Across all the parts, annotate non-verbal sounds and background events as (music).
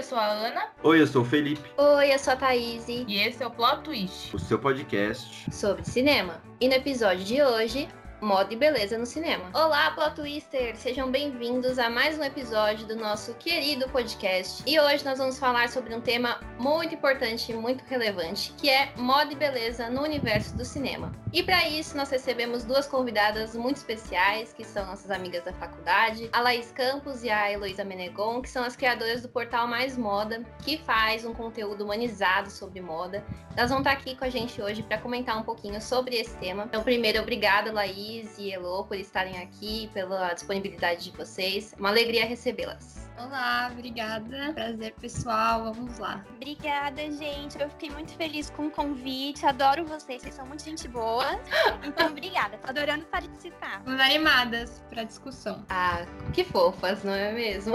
eu sou a Ana. Oi, eu sou o Felipe. Oi, eu sou a Thaís. E esse é o Plot Twist, o seu podcast sobre cinema. E no episódio de hoje, moda e beleza no cinema. Olá, Plot Twister! Sejam bem-vindos a mais um episódio do nosso querido podcast. E hoje nós vamos falar sobre um tema muito importante e muito relevante, que é moda e beleza no universo do cinema. E para isso nós recebemos duas convidadas muito especiais, que são nossas amigas da faculdade, a Laís Campos e a Heloísa Menegon, que são as criadoras do portal Mais Moda, que faz um conteúdo humanizado sobre moda. Elas vão estar aqui com a gente hoje para comentar um pouquinho sobre esse tema. Então, primeiro, obrigada, Laís E Elo por estarem aqui, pela disponibilidade de vocês. Uma alegria recebê-las. Olá, obrigada. Prazer, pessoal. Vamos lá. Obrigada, gente. Eu fiquei muito feliz com o convite. Adoro vocês. Vocês são muito gente boa. Então, (laughs) obrigada. Tô adorando participar. Estamos animadas para discussão. Ah, que fofas, não é mesmo?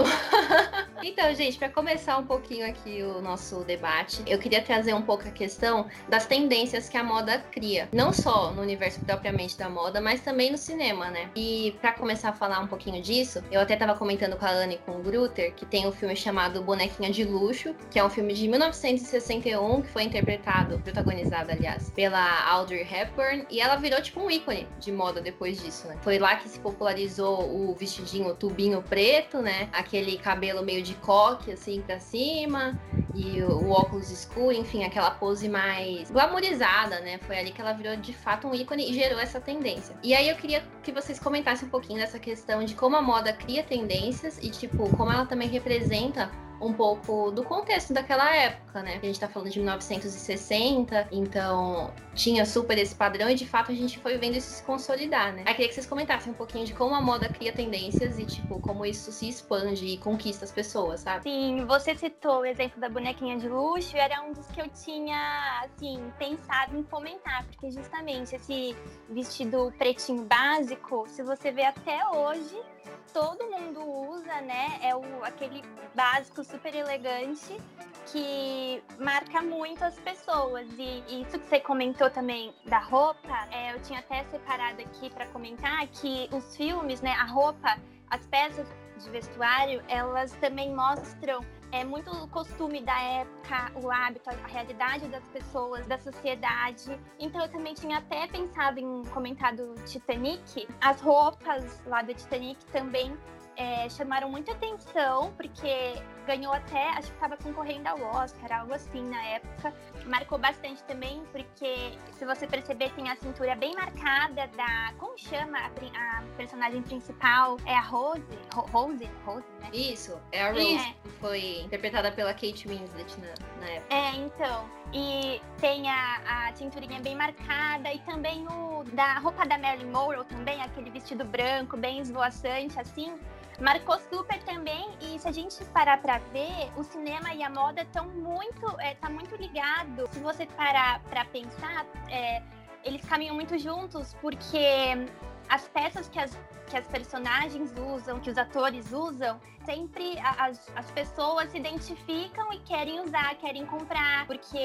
(laughs) então, gente, para começar um pouquinho aqui o nosso debate, eu queria trazer um pouco a questão das tendências que a moda cria. Não só no universo propriamente da moda, mas também no cinema, né? E para começar a falar um pouquinho disso, eu até tava comentando com a Anne e com o Gruta que tem um filme chamado Bonequinha de Luxo, que é um filme de 1961 que foi interpretado, protagonizado, aliás, pela Audrey Hepburn, e ela virou tipo um ícone de moda depois disso, né? Foi lá que se popularizou o vestidinho, tubinho preto, né? Aquele cabelo meio de coque assim para cima e o óculos escuro, enfim, aquela pose mais glamourizada, né? Foi ali que ela virou de fato um ícone e gerou essa tendência. E aí eu queria que vocês comentassem um pouquinho dessa questão de como a moda cria tendências e tipo como ela também representa um pouco do contexto daquela época, né? A gente tá falando de 1960, então tinha super esse padrão e de fato a gente foi vendo isso se consolidar, né? Aí queria que vocês comentassem um pouquinho de como a moda cria tendências e, tipo, como isso se expande e conquista as pessoas, sabe? Sim, você citou o exemplo da bonequinha de luxo, era um dos que eu tinha, assim, pensado em comentar, porque justamente esse vestido pretinho básico, se você vê até hoje, todo mundo usa, né? É o, aquele básico super elegante que marca muito as pessoas. E, e isso que você comentou também da roupa, é, eu tinha até separado aqui para comentar que os filmes, né? A roupa, as peças de vestuário, elas também mostram é muito o costume da época, o hábito, a realidade das pessoas, da sociedade. Então eu também tinha até pensado em comentar do Titanic. As roupas lá do Titanic também é, chamaram muita atenção, porque ganhou até, acho que estava concorrendo ao Oscar, algo assim na época. Marcou bastante também, porque se você perceber, tem a cintura bem marcada da. Como chama a, a personagem principal? É a Rose? Rose? Rose, né? Isso, é a Rose, é. que foi interpretada pela Kate Winslet na, na época. É, então. E tem a, a cinturinha bem marcada e também o da roupa da Marilyn Monroe também, aquele vestido branco bem esvoaçante, assim marcou super também. E se a gente parar para ver, o cinema e a moda estão muito, é, tá muito ligado. Se você parar para pensar, é, eles caminham muito juntos porque as peças que as, que as personagens usam, que os atores usam, sempre as, as pessoas se identificam e querem usar, querem comprar, porque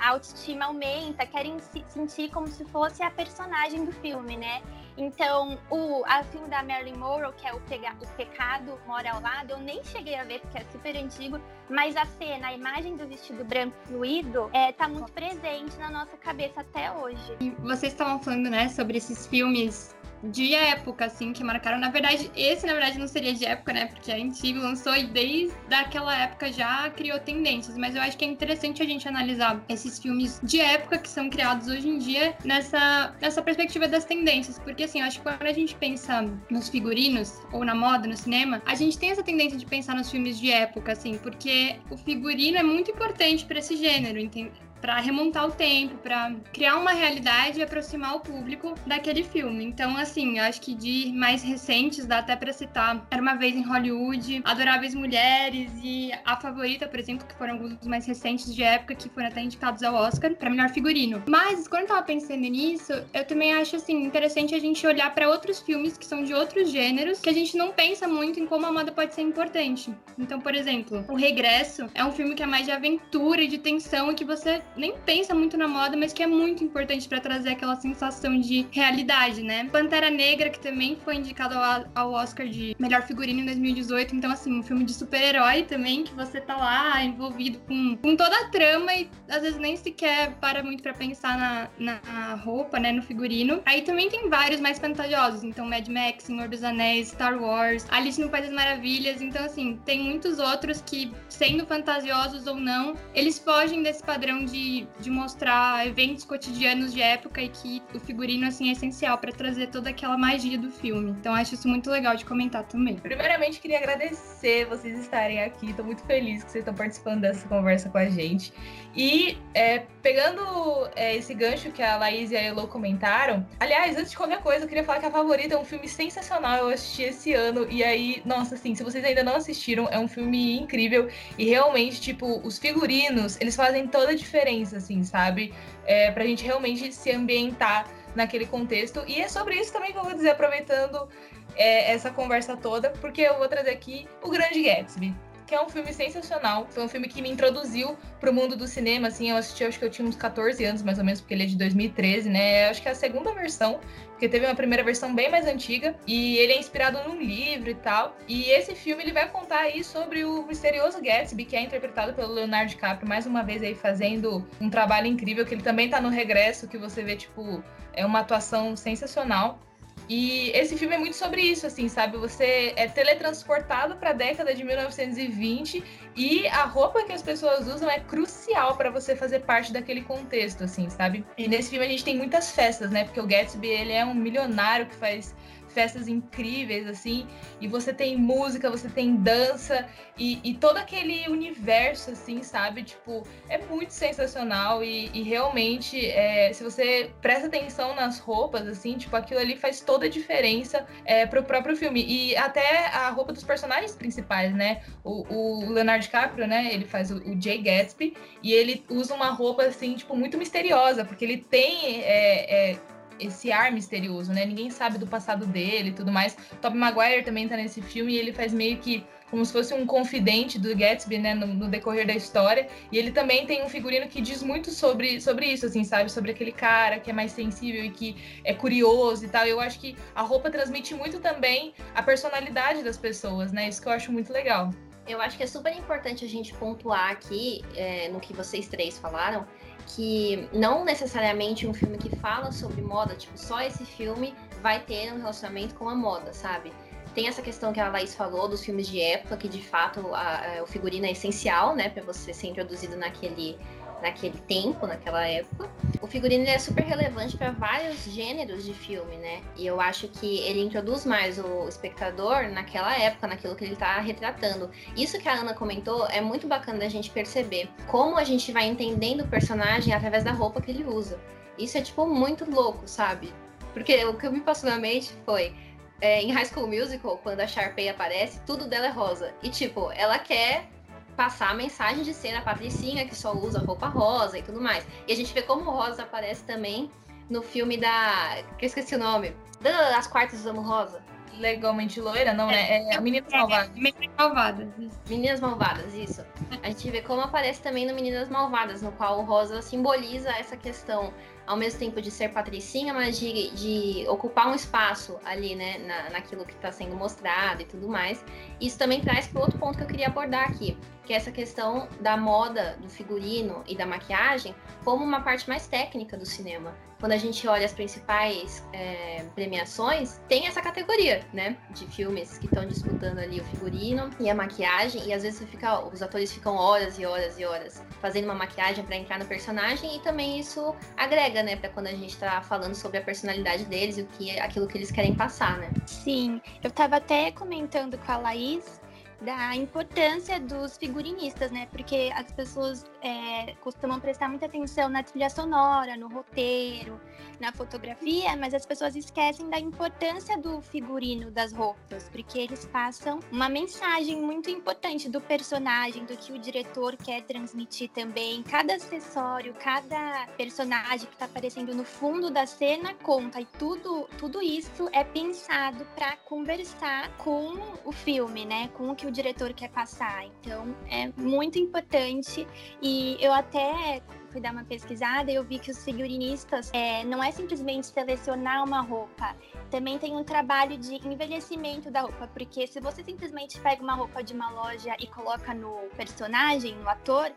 a autoestima aumenta, querem se sentir como se fosse a personagem do filme, né? Então, o a filme da Marilyn Monroe, que é o, Pega, o Pecado Mora ao Lado, eu nem cheguei a ver porque é super antigo, mas a cena, a imagem do vestido branco fluido, é, tá muito presente na nossa cabeça até hoje. E vocês estavam falando, né, sobre esses filmes de época, assim, que marcaram. Na verdade, esse, na verdade, não seria de época, né? Porque é antigo, lançou e desde aquela época já criou tendências. Mas eu acho que é interessante a gente analisar esses filmes de época que são criados hoje em dia nessa, nessa perspectiva das tendências. Porque, assim, eu acho que quando a gente pensa nos figurinos, ou na moda, no cinema, a gente tem essa tendência de pensar nos filmes de época, assim, porque o figurino é muito importante para esse gênero, entende? Para remontar o tempo, para criar uma realidade e aproximar o público daquele filme. Então, assim, acho que de mais recentes, dá até para citar Era uma vez em Hollywood, Adoráveis Mulheres e A Favorita, por exemplo, que foram alguns dos mais recentes de época que foram até indicados ao Oscar para melhor figurino. Mas quando eu tava pensando nisso, eu também acho assim interessante a gente olhar para outros filmes que são de outros gêneros que a gente não pensa muito em como a moda pode ser importante. Então, por exemplo, O Regresso é um filme que é mais de aventura e de tensão e que você nem pensa muito na moda, mas que é muito importante para trazer aquela sensação de realidade, né? Pantera Negra, que também foi indicado ao, ao Oscar de melhor figurino em 2018. Então, assim, um filme de super-herói também, que você tá lá envolvido com, com toda a trama e às vezes nem sequer para muito para pensar na, na roupa, né? No figurino. Aí também tem vários mais fantasiosos. Então, Mad Max, Senhor dos Anéis, Star Wars, Alice no País das Maravilhas. Então, assim, tem muitos outros que, sendo fantasiosos ou não, eles fogem desse padrão de, de mostrar eventos cotidianos de época e que o figurino, assim, é essencial para trazer toda aquela magia do filme. Então, acho isso muito legal de comentar também. Primeiramente, queria agradecer vocês estarem aqui. Estou muito feliz que vocês estão participando dessa conversa com a gente. E é, pegando é, esse gancho que a Laís e a Elo comentaram, aliás, antes de qualquer coisa, eu queria falar que a Favorita é um filme sensacional. Eu assisti esse ano e aí, nossa, assim, se vocês ainda não assistiram, é um filme incrível e realmente, tipo, os figurinos, eles fazem toda a diferença, assim, sabe? É, pra gente realmente se ambientar naquele contexto. E é sobre isso também que eu vou dizer, aproveitando é, essa conversa toda, porque eu vou trazer aqui o Grande Gatsby que é um filme sensacional. Foi um filme que me introduziu pro mundo do cinema, assim, eu assisti, acho que eu tinha uns 14 anos, mais ou menos, porque ele é de 2013, né? Acho que é a segunda versão, porque teve uma primeira versão bem mais antiga, e ele é inspirado num livro e tal. E esse filme, ele vai contar aí sobre o misterioso Gatsby, que é interpretado pelo Leonardo DiCaprio, mais uma vez aí fazendo um trabalho incrível, que ele também tá no regresso, que você vê, tipo, é uma atuação sensacional. E esse filme é muito sobre isso, assim, sabe? Você é teletransportado para a década de 1920 e a roupa que as pessoas usam é crucial para você fazer parte daquele contexto, assim, sabe? E nesse filme a gente tem muitas festas, né? Porque o Gatsby, ele é um milionário que faz festas incríveis, assim, e você tem música, você tem dança, e, e todo aquele universo, assim, sabe? Tipo, é muito sensacional e, e realmente, é, se você presta atenção nas roupas, assim, tipo, aquilo ali faz toda a diferença é, pro próprio filme. E até a roupa dos personagens principais, né? O, o Leonardo DiCaprio, né? Ele faz o, o Jay Gatsby, e ele usa uma roupa, assim, tipo, muito misteriosa, porque ele tem. É, é, esse ar misterioso, né? Ninguém sabe do passado dele e tudo mais. Tobey Maguire também tá nesse filme e ele faz meio que como se fosse um confidente do Gatsby, né, no, no, decorrer da história. E ele também tem um figurino que diz muito sobre, sobre isso, assim, sabe? Sobre aquele cara que é mais sensível e que é curioso e tal. Eu acho que a roupa transmite muito também a personalidade das pessoas, né? Isso que eu acho muito legal. Eu acho que é super importante a gente pontuar aqui, é, no que vocês três falaram, que não necessariamente um filme que fala sobre moda, tipo, só esse filme vai ter um relacionamento com a moda, sabe? Tem essa questão que a Laís falou dos filmes de época, que de fato a, a, o figurino é essencial, né, para você ser introduzido naquele naquele tempo, naquela época. O figurino é super relevante para vários gêneros de filme, né? E eu acho que ele introduz mais o espectador naquela época, naquilo que ele está retratando. Isso que a Ana comentou é muito bacana da gente perceber como a gente vai entendendo o personagem através da roupa que ele usa. Isso é tipo muito louco, sabe? Porque o que me passou na mente foi é, em High School Musical, quando a Sharpay aparece, tudo dela é rosa. E, tipo, ela quer passar a mensagem de ser a patricinha que só usa roupa rosa e tudo mais. E a gente vê como rosa aparece também no filme da. que eu esqueci o nome. Das Quartas Usamos Rosa. Legalmente loira, não, né? É, é Meninas Malvadas. Meninas Malvadas. Isso. Meninas Malvadas, isso. A gente vê como aparece também no Meninas Malvadas, no qual o rosa simboliza essa questão ao mesmo tempo de ser patricinha, mas de, de ocupar um espaço ali, né, na, naquilo que está sendo mostrado e tudo mais. Isso também traz para outro ponto que eu queria abordar aqui, que é essa questão da moda, do figurino e da maquiagem como uma parte mais técnica do cinema. Quando a gente olha as principais é, premiações, tem essa categoria, né, de filmes que estão disputando ali o figurino e a maquiagem, e às vezes fica, os atores ficam horas e horas e horas fazendo uma maquiagem para entrar no personagem, e também isso agrega, né, para quando a gente está falando sobre a personalidade deles e o que, aquilo que eles querem passar, né. Sim, eu estava até comentando com a Laís da importância dos figurinistas, né? Porque as pessoas é, costumam prestar muita atenção na trilha sonora, no roteiro, na fotografia, mas as pessoas esquecem da importância do figurino das roupas, porque eles passam uma mensagem muito importante do personagem, do que o diretor quer transmitir também. Cada acessório, cada personagem que está aparecendo no fundo da cena conta e tudo, tudo isso é pensado para conversar com o filme, né? Com o que o diretor quer passar. Então é muito importante e eu até fui dar uma pesquisada e eu vi que os figurinistas é, não é simplesmente selecionar uma roupa, também tem um trabalho de envelhecimento da roupa, porque se você simplesmente pega uma roupa de uma loja e coloca no personagem, no ator,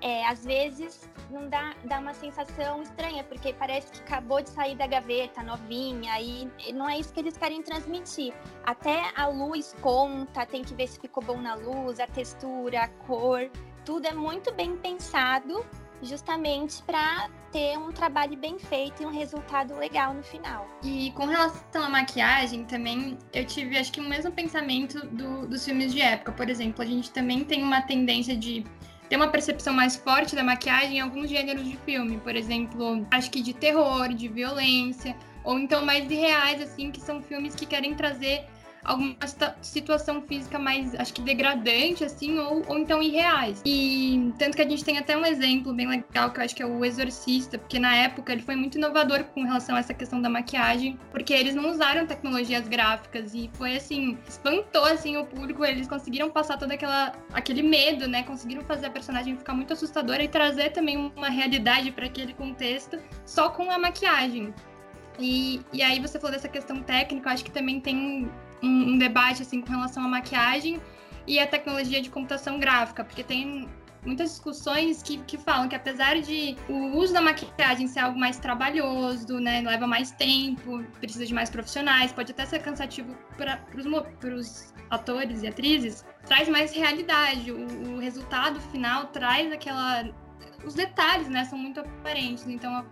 é, às vezes não dá, dá uma sensação estranha, porque parece que acabou de sair da gaveta, novinha, e não é isso que eles querem transmitir. Até a luz conta, tem que ver se ficou bom na luz, a textura, a cor, tudo é muito bem pensado justamente para ter um trabalho bem feito e um resultado legal no final. E com relação à maquiagem, também eu tive, acho que o mesmo pensamento do, dos filmes de época. Por exemplo, a gente também tem uma tendência de ter uma percepção mais forte da maquiagem em alguns gêneros de filme. Por exemplo, acho que de terror, de violência, ou então mais irreais, assim, que são filmes que querem trazer alguma situação física mais, acho que degradante, assim, ou, ou então irreais. E tanto que a gente tem até um exemplo bem legal, que eu acho que é o Exorcista, porque na época ele foi muito inovador com relação a essa questão da maquiagem, porque eles não usaram tecnologias gráficas e foi assim, espantou assim o público, eles conseguiram passar todo aquela, aquele medo, né? Conseguiram fazer a personagem ficar muito assustadora e trazer também uma realidade para aquele contexto só com a maquiagem. E, e aí você falou dessa questão técnica, eu acho que também tem um, um debate assim com relação à maquiagem e a tecnologia de computação gráfica, porque tem muitas discussões que, que falam que apesar de o uso da maquiagem ser algo mais trabalhoso, né, leva mais tempo, precisa de mais profissionais, pode até ser cansativo para os atores e atrizes, traz mais realidade. O, o, resultado final traz aquela, os detalhes, né, são muito aparentes. Então,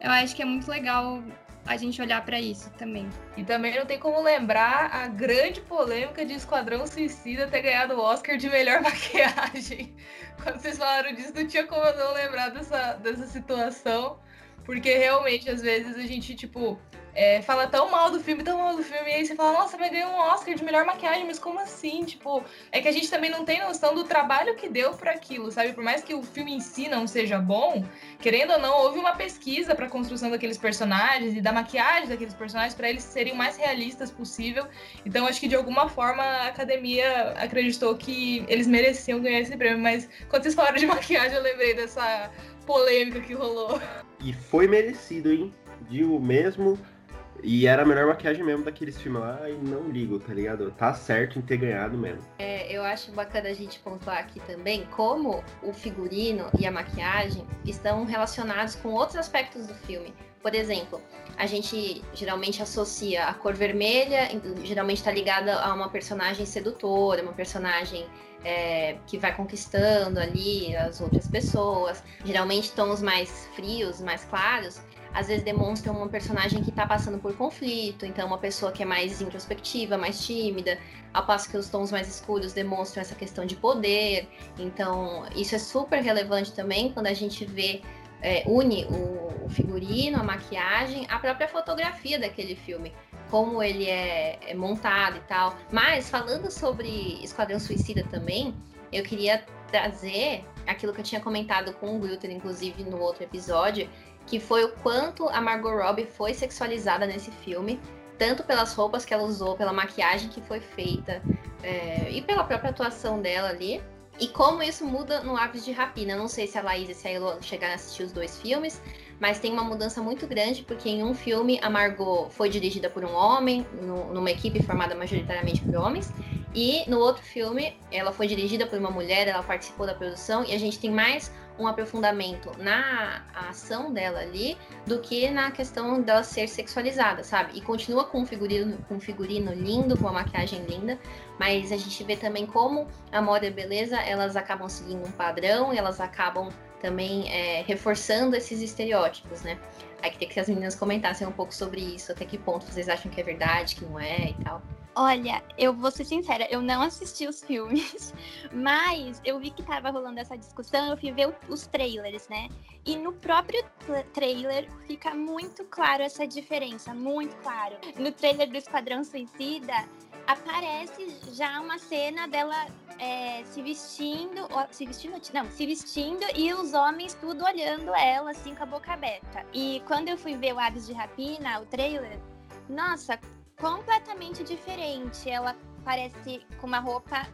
eu acho que é muito legal a gente olhar para isso também. E também não tem como lembrar a grande polêmica de Esquadrão Suicida ter ganhado o Oscar de melhor (laughs) maquiagem. Quando vocês falaram disso, não tinha como eu não lembrar dessa, dessa situação. Porque realmente, às vezes, a gente, tipo, é, fala tão mal do filme, tão mal do filme, e aí você fala, nossa, vai ganhar um Oscar de melhor maquiagem, mas como assim? Tipo, é que a gente também não tem noção do trabalho que deu para aquilo, sabe? Por mais que o filme em si não seja bom, querendo ou não, houve uma pesquisa para a construção daqueles personagens e da maquiagem daqueles personagens para eles serem o mais realistas possível. Então, acho que de alguma forma a academia acreditou que eles mereciam ganhar esse prêmio, mas quando vocês falaram de (laughs) maquiagem, eu lembrei dessa polêmica que rolou. E foi merecido, hein? Digo mesmo, e era a melhor maquiagem mesmo daqueles filmes lá e não ligo, tá ligado? Tá certo em ter ganhado mesmo. É, eu acho bacana a gente pontuar aqui também como o figurino e a maquiagem estão relacionados com outros aspectos do filme. Por exemplo, a gente geralmente associa a cor vermelha, geralmente está ligada a uma personagem sedutora, uma personagem é, que vai conquistando ali as outras pessoas. Geralmente tons mais frios, mais claros, às vezes demonstram uma personagem que está passando por conflito, então uma pessoa que é mais introspectiva, mais tímida, ao passo que os tons mais escuros demonstram essa questão de poder. Então, isso é super relevante também quando a gente vê, é, une o, figurino, a maquiagem, a própria fotografia daquele filme, como ele é, é montado e tal. Mas, falando sobre Esquadrão Suicida também, eu queria trazer aquilo que eu tinha comentado com o Wilton, inclusive, no outro episódio, que foi o quanto a Margot Robbie foi sexualizada nesse filme, tanto pelas roupas que ela usou, pela maquiagem que foi feita é, e pela própria atuação dela ali. E como isso muda no Aves de Rapina. Não sei se a Laís e se a Elo chegaram a assistir os dois filmes, mas tem uma mudança muito grande, porque em um filme a Margot foi dirigida por um homem, no, numa equipe formada majoritariamente por homens, e no outro filme ela foi dirigida por uma mulher, ela participou da produção, e a gente tem mais um aprofundamento na ação dela ali do que na questão dela ser sexualizada, sabe? E continua com um figurino, com um figurino lindo, com uma maquiagem linda, mas a gente vê também como a moda e a beleza elas acabam seguindo um padrão, elas acabam também é, reforçando esses estereótipos, né? Aí queria que as meninas comentassem um pouco sobre isso, até que ponto vocês acham que é verdade, que não é e tal. Olha, eu vou ser sincera, eu não assisti os filmes, (laughs) mas eu vi que tava rolando essa discussão, eu fui ver os trailers, né? E no próprio trailer fica muito claro essa diferença, muito claro. No trailer do Esquadrão Suicida, aparece já uma cena dela é, se vestindo, se vestindo, não, se vestindo e os homens tudo olhando ela assim com a boca aberta. E quando eu fui ver o Aves de Rapina, o trailer, nossa, completamente diferente. Ela parece com uma roupa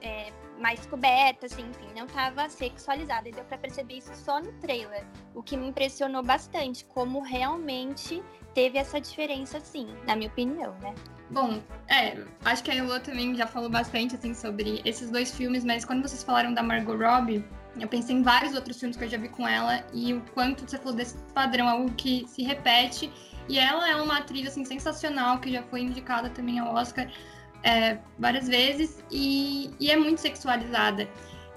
é, mais coberta, assim, enfim, não tava sexualizada. E deu pra perceber isso só no trailer. O que me impressionou bastante, como realmente teve essa diferença, sim, na minha opinião, né? Bom, é, acho que a Elo também já falou bastante, assim, sobre esses dois filmes, mas quando vocês falaram da Margot Robbie, eu pensei em vários outros filmes que eu já vi com ela e o quanto você falou desse padrão, algo que se repete. E ela é uma atriz, assim, sensacional, que já foi indicada também ao Oscar é, várias vezes e, e é muito sexualizada.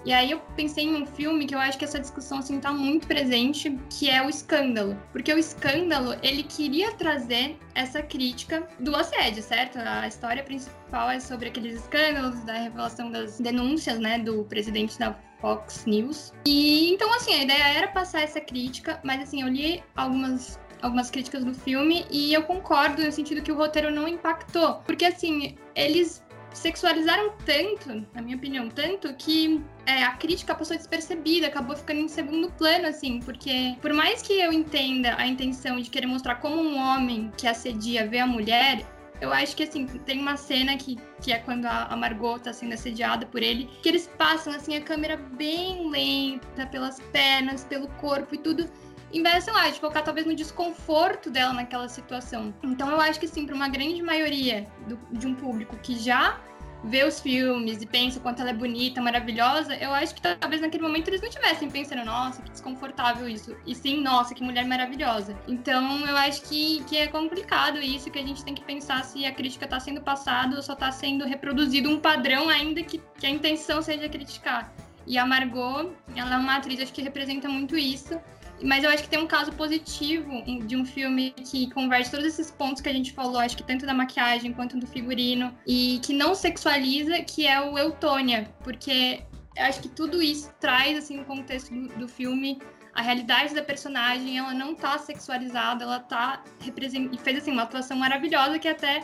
E aí eu pensei em um filme que eu acho que essa discussão assim tá muito presente, que é o Escândalo. Porque o Escândalo, ele queria trazer essa crítica do assédio, certo? A história principal é sobre aqueles escândalos da revelação das denúncias, né, do presidente da Fox News. E então assim, a ideia era passar essa crítica, mas assim, eu li algumas algumas críticas do filme e eu concordo no sentido que o roteiro não impactou, porque assim, eles sexualizaram tanto, na minha opinião, tanto que é, a crítica passou despercebida, acabou ficando em segundo plano, assim, porque por mais que eu entenda a intenção de querer mostrar como um homem que assedia vê a mulher, eu acho que, assim, tem uma cena que, que é quando a Margot tá sendo assediada por ele, que eles passam, assim, a câmera bem lenta pelas pernas, pelo corpo e tudo vez, sei lá, de focar talvez no desconforto dela naquela situação. Então eu acho que sim, para uma grande maioria do, de um público que já vê os filmes e pensa o quanto ela é bonita, maravilhosa, eu acho que talvez naquele momento eles não estivessem pensando, nossa, que desconfortável isso. E sim, nossa, que mulher maravilhosa. Então eu acho que, que é complicado isso, que a gente tem que pensar se a crítica está sendo passada ou só está sendo reproduzido um padrão, ainda que, que a intenção seja criticar. E a Margot, ela é uma atriz, acho que representa muito isso. Mas eu acho que tem um caso positivo de um filme que converte todos esses pontos que a gente falou, acho que tanto da maquiagem quanto do figurino, e que não sexualiza, que é o Eutônia, porque acho que tudo isso traz, assim, o contexto do, do filme a realidade da personagem, ela não tá sexualizada, ela tá. E fez assim uma atuação maravilhosa que até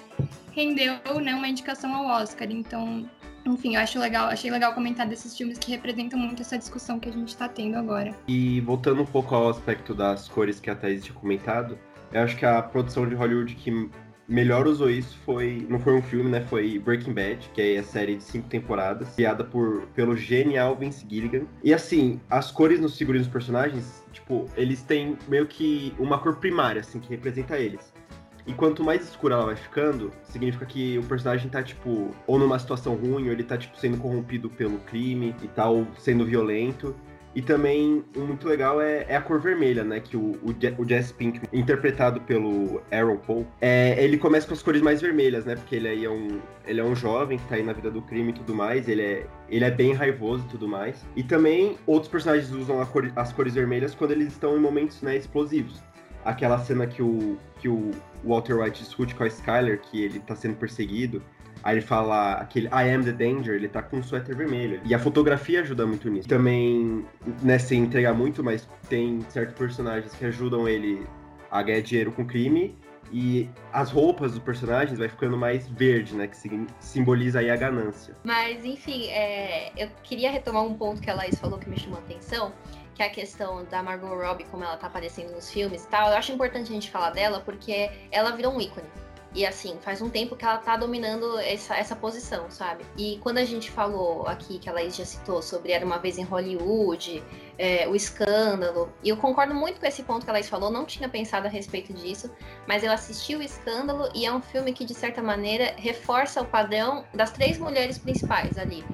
rendeu né, uma indicação ao Oscar. Então, enfim, eu acho legal, achei legal comentar desses filmes que representam muito essa discussão que a gente está tendo agora. E voltando um pouco ao aspecto das cores que a Thaís tinha comentado, eu acho que a produção de Hollywood que melhor usou isso foi. Não foi um filme, né? Foi Breaking Bad, que é a série de cinco temporadas, criada por, pelo genial Vince Gilligan. E assim, as cores nos figurinos dos personagens, tipo, eles têm meio que uma cor primária, assim, que representa eles. E quanto mais escura ela vai ficando, significa que o personagem tá, tipo, ou numa situação ruim, ou ele tá, tipo, sendo corrompido pelo crime e tal, sendo violento. E também, muito legal é, é, a cor vermelha, né? Que o, o, o Jess Pink, interpretado pelo Aaron Paul, é, ele começa com as cores mais vermelhas, né? Porque ele aí é um, ele é um jovem que tá aí na vida do crime e tudo mais. Ele é, ele é bem raivoso e tudo mais. E também, outros personagens usam cor, as cores vermelhas quando eles estão em momentos, né, explosivos aquela cena que o, que o Walter White discute com a Skyler, que ele tá sendo perseguido. Aí ele fala aquele I am the danger, ele tá com um suéter vermelho. E a fotografia ajuda muito nisso. Também, né, sem entregar muito, mas tem certos personagens que ajudam ele a ganhar dinheiro com crime. E as roupas dos personagens vai ficando mais verde, né? Que simboliza aí a ganância. Mas, enfim, é, eu queria retomar um ponto que a Laís falou que me chamou a atenção que é a questão da Margot Robbie, como ela tá aparecendo nos filmes e tal, eu acho importante a gente falar dela porque ela virou um ícone. E assim, faz um tempo que ela tá dominando essa, essa posição, sabe? E quando a gente falou aqui, que a Laís já citou, sobre Era Uma Vez em Hollywood, é, o escândalo, e eu concordo muito com esse ponto que a Laís falou, não tinha pensado a respeito disso, mas eu assisti o escândalo e é um filme que, de certa maneira, reforça o padrão das três mulheres principais ali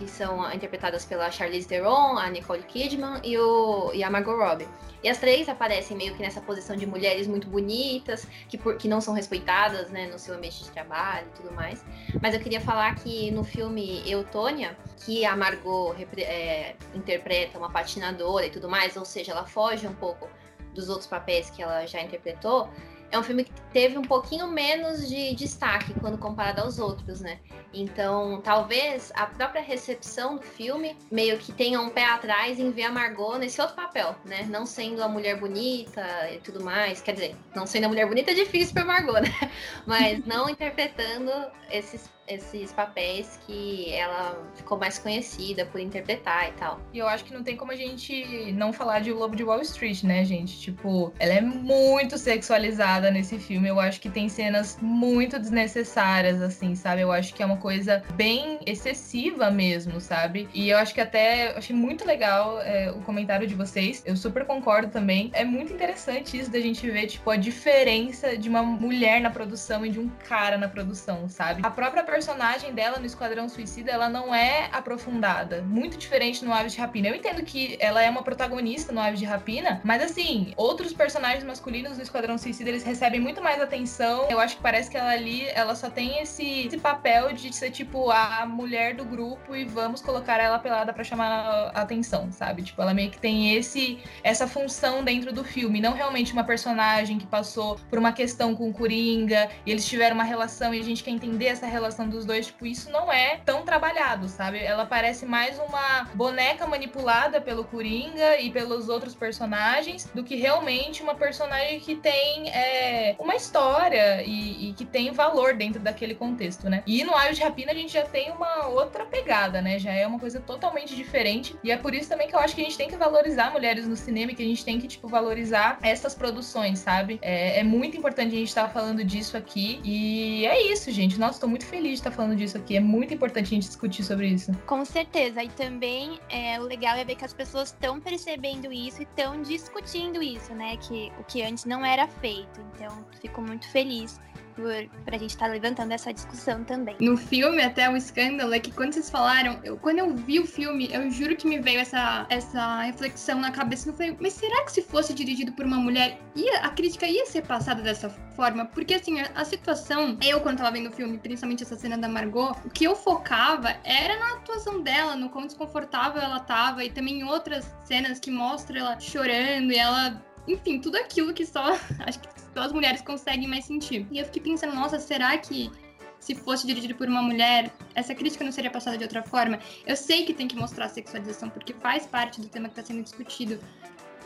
que são interpretadas pela Charlize Theron, a Nicole Kidman e, o, e a Margot Robbie. E as três aparecem meio que nessa posição de mulheres muito bonitas, que, por, que não são respeitadas né, no seu ambiente de trabalho e tudo mais. Mas eu queria falar que no filme Eutônia, que a Margot é, interpreta uma patinadora e tudo mais, ou seja, ela foge um pouco dos outros papéis que ela já interpretou, é um filme que teve um pouquinho menos de destaque quando comparado aos outros, né? Então, talvez a própria recepção do filme meio que tenha um pé atrás em ver a Margot nesse outro papel, né? Não sendo a mulher bonita e tudo mais. Quer dizer, não sendo a mulher bonita é difícil pra Margot, né? (laughs) Mas não interpretando esses esses papéis que ela ficou mais conhecida por interpretar e tal. E eu acho que não tem como a gente não falar de O Lobo de Wall Street, né, gente? Tipo, ela é muito sexualizada nesse filme. Eu acho que tem cenas muito desnecessárias, assim, sabe? Eu acho que é uma coisa bem excessiva mesmo, sabe? E eu acho que até achei muito legal é, o comentário de vocês. Eu super concordo também. É muito interessante isso da gente ver, tipo, a diferença de uma mulher na produção e de um cara na produção, sabe? A própria personagem dela no Esquadrão Suicida, ela não é aprofundada. Muito diferente no Aves de Rapina. Eu entendo que ela é uma protagonista no Aves de Rapina, mas assim, outros personagens masculinos no Esquadrão Suicida, eles recebem muito mais atenção. Eu acho que parece que ela ali, ela só tem esse, esse papel de ser, tipo, a mulher do grupo e vamos colocar ela pelada para chamar a atenção, sabe? Tipo, ela meio que tem esse essa função dentro do filme, não realmente uma personagem que passou por uma questão com o Coringa e eles tiveram uma relação e a gente quer entender essa relação dos dois, tipo, isso não é tão trabalhado, sabe? Ela parece mais uma boneca manipulada pelo Coringa e pelos outros personagens do que realmente uma personagem que tem é, uma história e, e, que tem valor dentro daquele contexto, né? E no Aio de Rapina a gente já tem uma outra pegada, né? Já é uma coisa totalmente diferente e é por isso também que eu acho que a gente tem que valorizar mulheres no cinema e que a gente tem que, tipo, valorizar essas produções, sabe? É, é muito importante a gente estar falando disso aqui e é isso, gente. Nossa, tô muito feliz de estar falando disso aqui. É muito importante a gente discutir sobre isso. Com certeza. E também é, o legal é ver que as pessoas estão percebendo isso e estão discutindo isso, né? Que o que antes não era feito. Então, fico muito feliz por, a gente estar tá levantando essa discussão também. No filme, até o escândalo é que quando vocês falaram, eu, quando eu vi o filme, eu juro que me veio essa, essa reflexão na cabeça. Eu falei, mas será que se fosse dirigido por uma mulher, ia, a crítica ia ser passada dessa forma? Porque assim, a, a situação, eu quando tava vendo o filme, principalmente essa cena da Margot, o que eu focava era na atuação dela, no quão desconfortável ela tava, e também em outras cenas que mostram ela chorando e ela enfim, tudo aquilo que só (laughs) acho que só as mulheres conseguem mais sentir. E eu fiquei pensando, nossa, será que se fosse dirigido por uma mulher, essa crítica não seria passada de outra forma? Eu sei que tem que mostrar a sexualização, porque faz parte do tema que está sendo discutido.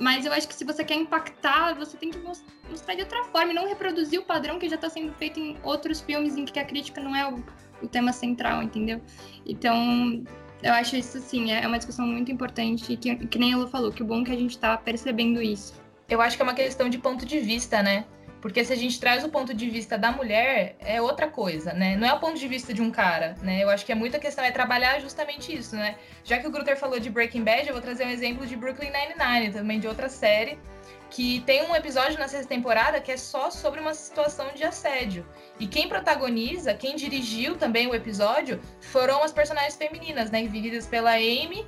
Mas eu acho que se você quer impactar, você tem que mostrar de outra forma e não reproduzir o padrão que já está sendo feito em outros filmes em que a crítica não é o, o tema central, entendeu? Então, eu acho isso, assim, é uma discussão muito importante que, que nem ela falou, que o bom é que a gente está percebendo isso. Eu acho que é uma questão de ponto de vista, né? Porque se a gente traz o ponto de vista da mulher, é outra coisa, né? Não é o ponto de vista de um cara, né? Eu acho que é muita questão, é trabalhar justamente isso, né? Já que o Grutter falou de Breaking Bad, eu vou trazer um exemplo de Brooklyn Nine-Nine, também de outra série, que tem um episódio na sexta temporada que é só sobre uma situação de assédio. E quem protagoniza, quem dirigiu também o episódio, foram as personagens femininas, né? Vividas pela Amy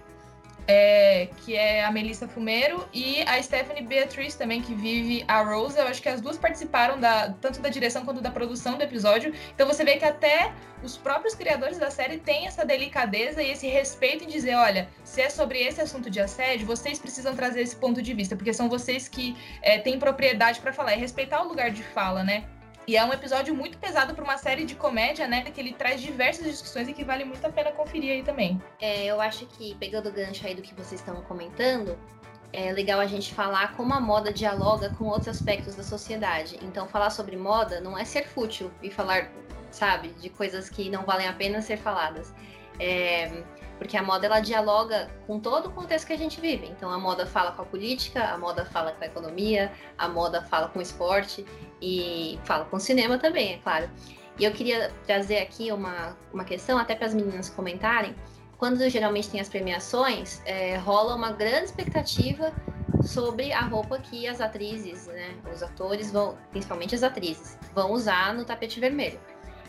é, que é a Melissa Fumeiro, e a Stephanie Beatriz também, que vive a Rose. Eu acho que as duas participaram da, tanto da direção quanto da produção do episódio. Então você vê que até os próprios criadores da série têm essa delicadeza e esse respeito em dizer, olha, se é sobre esse assunto de assédio, vocês precisam trazer esse ponto de vista, porque são vocês que é, têm propriedade para falar, é respeitar o lugar de fala, né? E é um episódio muito pesado para uma série de comédia, né? Que ele traz diversas discussões e que vale muito a pena conferir aí também. É, eu acho que, pegando o gancho aí do que vocês estão comentando, é legal a gente falar como a moda dialoga com outros aspectos da sociedade. Então, falar sobre moda não é ser fútil e falar, sabe, de coisas que não valem a pena ser faladas. É, porque a moda ela dialoga com todo o contexto que a gente vive. Então a moda fala com a política, a moda fala com a economia, a moda fala com o esporte e fala com o cinema também, é claro. E eu queria trazer aqui uma, uma questão, até para as meninas comentarem. Quando geralmente tem as premiações, é, rola uma grande expectativa sobre a roupa que as atrizes, né, os atores vão, principalmente as atrizes, vão usar no tapete vermelho.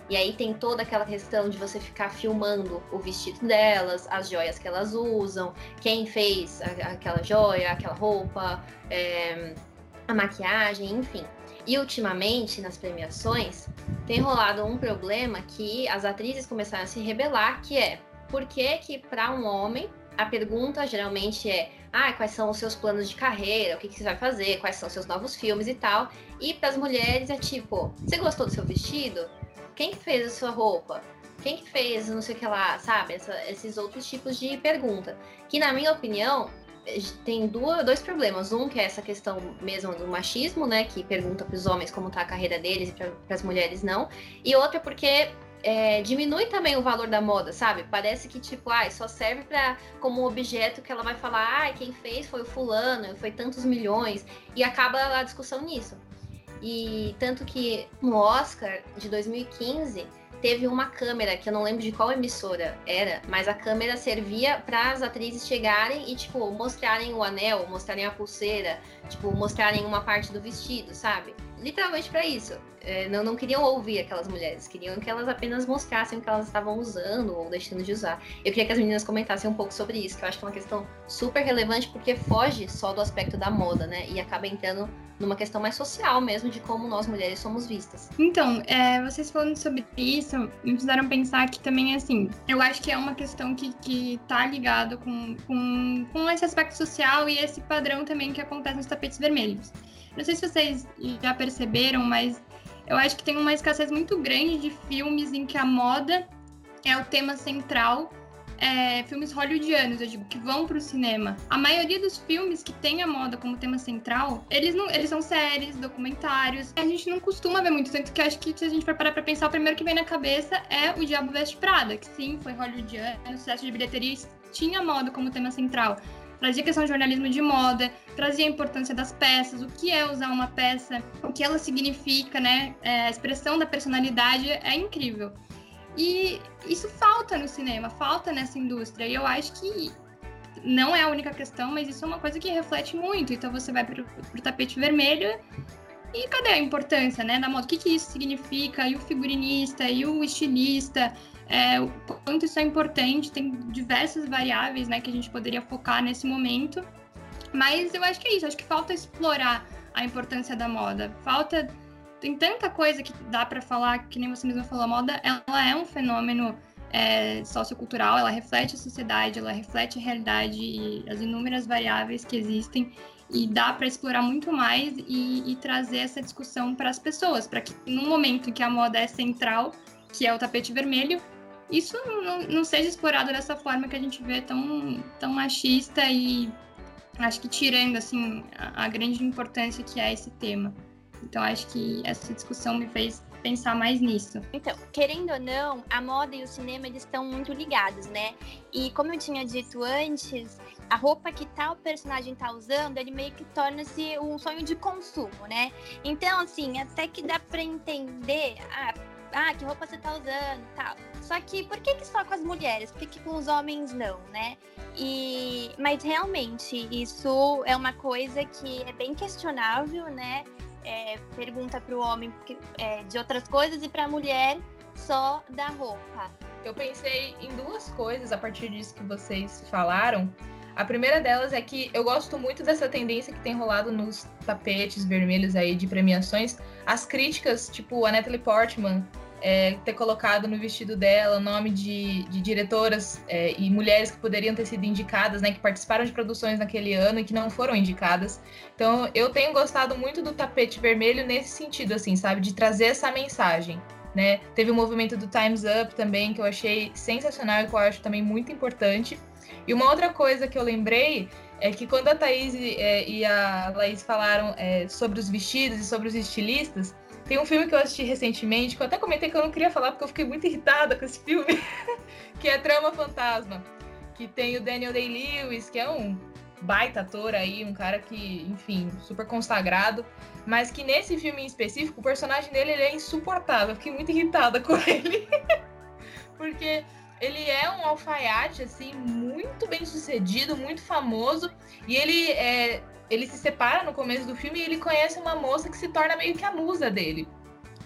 E aí tem toda aquela questão de você ficar filmando o vestido delas, as joias que elas usam, quem fez aquela joia, aquela roupa, é, a maquiagem, enfim. E ultimamente, nas premiações, tem rolado um problema que as atrizes começaram a se rebelar, que é por que que para um homem a pergunta geralmente é ah, quais são os seus planos de carreira, o que, que você vai fazer, quais são os seus novos filmes e tal. E para as mulheres é tipo, você gostou do seu vestido? Quem que fez a sua roupa? Quem que fez não sei o que lá, sabe? Essa, esses outros tipos de pergunta. Que, na minha opinião, tem duas, dois problemas. Um que é essa questão mesmo do machismo, né? Que pergunta para os homens como tá a carreira deles e para as mulheres não. E outra porque é, diminui também o valor da moda, sabe? Parece que, tipo, ai, só serve para como objeto que ela vai falar, ai, quem fez foi o fulano, foi tantos milhões, e acaba a discussão nisso. E tanto que no Oscar de 2015 teve uma câmera, que eu não lembro de qual emissora era, mas a câmera servia para as atrizes chegarem e, tipo, mostrarem o anel, mostrarem a pulseira, tipo, mostrarem uma parte do vestido, sabe? Literalmente para isso. É, não, não queriam ouvir aquelas mulheres, queriam que elas apenas mostrassem o que elas estavam usando ou deixando de usar. Eu queria que as meninas comentassem um pouco sobre isso, que eu acho que é uma questão super relevante, porque foge só do aspecto da moda, né? E acaba entrando numa questão mais social mesmo de como nós mulheres somos vistas. Então, é, vocês falando sobre isso, me fizeram pensar que também, assim, eu acho que é uma questão que, que tá ligado com, com, com esse aspecto social e esse padrão também que acontece nos tapetes vermelhos. Não sei se vocês já perceberam, mas eu acho que tem uma escassez muito grande de filmes em que a moda é o tema central é, filmes hollywoodianos, eu digo, que vão pro cinema. A maioria dos filmes que tem a moda como tema central, eles não, eles são séries, documentários. A gente não costuma ver muito, tanto que acho que se a gente for parar pra pensar, o primeiro que vem na cabeça é O Diabo Veste Prada, que sim, foi hollywoodiano, sucesso de bilheteria, tinha moda como tema central trazia questão de jornalismo de moda, trazia a importância das peças, o que é usar uma peça, o que ela significa, né? É, a expressão da personalidade é incrível. E isso falta no cinema, falta nessa indústria. E eu acho que não é a única questão, mas isso é uma coisa que reflete muito. Então você vai pro, pro tapete vermelho e cadê a importância, né, da moda? O que, que isso significa? E o figurinista, e o estilista, é, o quanto isso é importante. Tem diversas variáveis, né, que a gente poderia focar nesse momento. Mas eu acho que é isso. Acho que falta explorar a importância da moda. Falta tem tanta coisa que dá para falar, que nem você mesma falou, a moda ela é um fenômeno é, sociocultural, ela reflete a sociedade, ela reflete a realidade e as inúmeras variáveis que existem e dá para explorar muito mais e, e trazer essa discussão para as pessoas, para que no momento em que a moda é central, que é o tapete vermelho, isso não, não seja explorado dessa forma que a gente vê tão, tão machista e acho que tirando assim a, a grande importância que é esse tema. Então acho que essa discussão me fez pensar mais nisso. Então, querendo ou não, a moda e o cinema eles estão muito ligados, né? E como eu tinha dito antes, a roupa que tal personagem tá usando, ele meio que torna-se um sonho de consumo, né? Então, assim, até que dá para entender, ah, ah, que roupa você tá usando, tal. Só que por que, que só com as mulheres? Por que, que com os homens não, né? E mas realmente isso é uma coisa que é bem questionável, né? é, pergunta para o homem é, de outras coisas e para a mulher só da roupa. Eu pensei em duas coisas a partir disso que vocês falaram. A primeira delas é que eu gosto muito dessa tendência que tem rolado nos tapetes vermelhos aí de premiações. As críticas, tipo a Natalie Portman, é, ter colocado no vestido dela o nome de, de diretoras é, e mulheres que poderiam ter sido indicadas, né, que participaram de produções naquele ano e que não foram indicadas. Então, eu tenho gostado muito do tapete vermelho nesse sentido, assim, sabe, de trazer essa mensagem. Né? Teve o movimento do Times Up também, que eu achei sensacional e que eu acho também muito importante. E uma outra coisa que eu lembrei é que quando a Thaís é, e a Laís falaram é, sobre os vestidos e sobre os estilistas, tem um filme que eu assisti recentemente, que eu até comentei que eu não queria falar porque eu fiquei muito irritada com esse filme, (laughs) que é Trama Fantasma, que tem o Daniel Day-Lewis, que é um baita ator aí, um cara que, enfim, super consagrado, mas que nesse filme em específico, o personagem dele é insuportável, eu fiquei muito irritada (laughs) com ele. porque ele é um alfaiate, assim, muito bem sucedido, muito famoso, e ele é, ele se separa no começo do filme e ele conhece uma moça que se torna meio que a musa dele.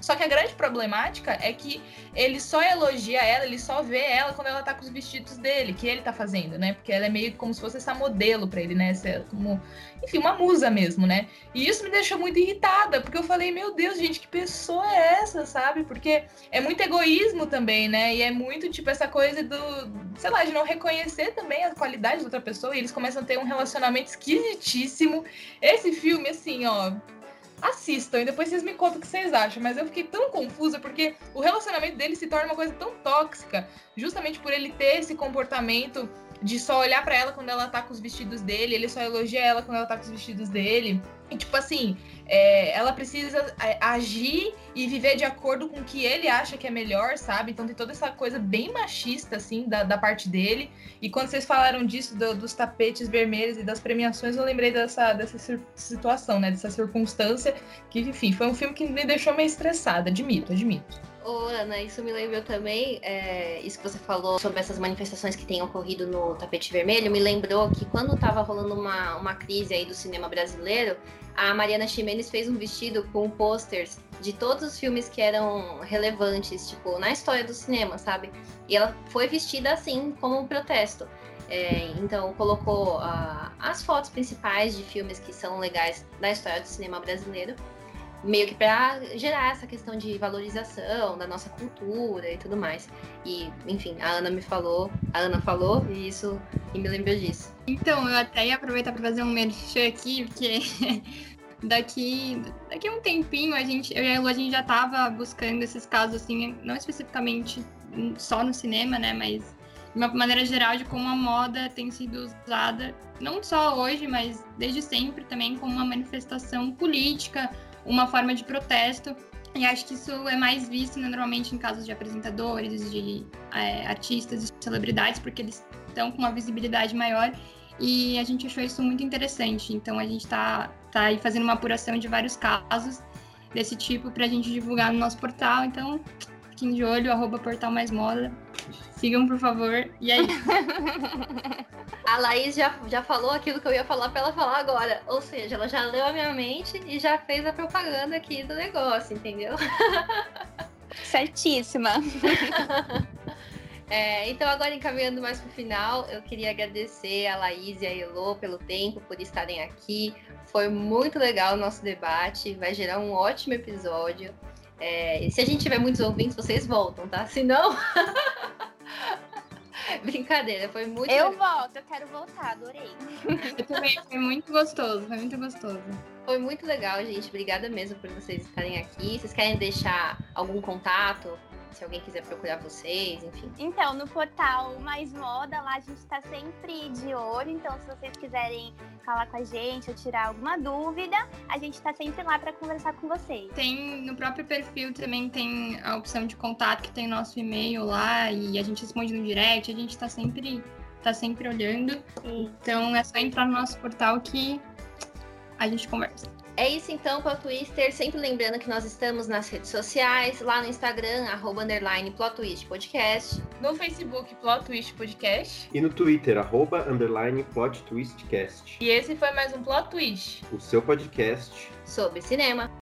Só que a grande problemática é que ele só elogia ela, ele só vê ela quando ela tá com os vestidos dele, que ele tá fazendo, né? Porque ela é meio como se fosse essa modelo para ele, né? Essa, como, enfim, uma musa mesmo, né? E isso me deixou muito irritada, porque eu falei, meu Deus, gente, que pessoa é essa, sabe? Porque é muito egoísmo também, né? E é muito, tipo, essa coisa do, sei lá, de não reconhecer também a qualidade da outra pessoa, e eles começam a ter um relacionamento esquisitíssimo. Esse filme, assim, ó assistam e depois vocês me contam o que vocês acham. Mas eu fiquei tão confusa porque o relacionamento dele se torna uma coisa tão tóxica, justamente por ele ter esse comportamento de só olhar para ela quando ela tá com os vestidos dele, ele só elogia ela quando ela tá com os vestidos dele. tipo assim, é, ela precisa é, agir e viver de acordo com o que ele acha que é melhor, sabe? Então tem toda essa coisa bem machista, assim, da, da parte dele. E quando vocês falaram disso, do, dos tapetes vermelhos e das premiações, eu lembrei dessa, dessa situação, né? Dessa circunstância, que, enfim, foi um filme que me deixou meio estressada, admito, admito. Ô, Ana, isso me lembrou também, é, isso que você falou sobre essas manifestações que têm ocorrido no tapete vermelho, me lembrou que quando estava rolando uma, uma crise aí do cinema brasileiro, a Mariana Ximenes fez um vestido com posters de todos os filmes que eram relevantes, tipo, na história do cinema, sabe? E ela foi vestida assim, como um protesto. É, então, colocou uh, as fotos principais de filmes que são legais da história do cinema brasileiro meio que para gerar essa questão de valorização da nossa cultura e tudo mais. E, enfim, a Ana me falou, a Ana falou e isso e me lembrou disso. Então, eu até ia aproveitar para fazer um merchan aqui, porque (laughs) daqui, daqui a um tempinho a gente, eu e a Lu, a gente já tava buscando esses casos assim, não especificamente só no cinema, né, mas de uma maneira geral de como a moda tem sido usada não só hoje, mas desde sempre também como uma manifestação política, uma forma de protesto. E acho que isso é mais visto né, normalmente em casos de apresentadores, de é, artistas, de celebridades, porque eles estão com uma visibilidade maior. E a gente achou isso muito interessante. Então a gente está tá aí fazendo uma apuração de vários casos desse tipo para a gente divulgar no nosso portal. Então, fiquem de olho, arroba portal mais moda. Sigam, por favor. E aí? (laughs) a Laís já, já falou aquilo que eu ia falar para ela falar agora. Ou seja, ela já leu a minha mente e já fez a propaganda aqui do negócio, entendeu? (laughs) Certíssima. (laughs) É, então, agora encaminhando mais para o final, eu queria agradecer a Laís e a Elô pelo tempo, por estarem aqui. Foi muito legal o nosso debate, vai gerar um ótimo episódio. É, se a gente tiver muitos ouvintes, vocês voltam, tá? Se não. (laughs) (laughs) Brincadeira, foi muito. Eu legal. volto, eu quero voltar, adorei. Eu também, foi muito gostoso, foi muito gostoso. Foi muito legal, gente. Obrigada mesmo por vocês estarem aqui. Vocês querem deixar algum contato se alguém quiser procurar vocês, enfim. Então, no portal Mais Moda, lá a gente está sempre de olho. Então, se vocês quiserem falar com a gente ou tirar alguma dúvida, a gente está sempre lá para conversar com vocês. Tem no próprio perfil também tem a opção de contato que tem nosso e-mail lá e a gente responde no direct. A gente está sempre tá sempre olhando. Sim. Então é só entrar no nosso portal que a gente conversa. É isso então a Twister, sempre lembrando que nós estamos nas redes sociais, lá no Instagram, arroba underline Plot Podcast. No Facebook, Plot Twist Podcast. E no Twitter, arroba underline Plot. E esse foi mais um Plot Twist. O seu podcast sobre cinema.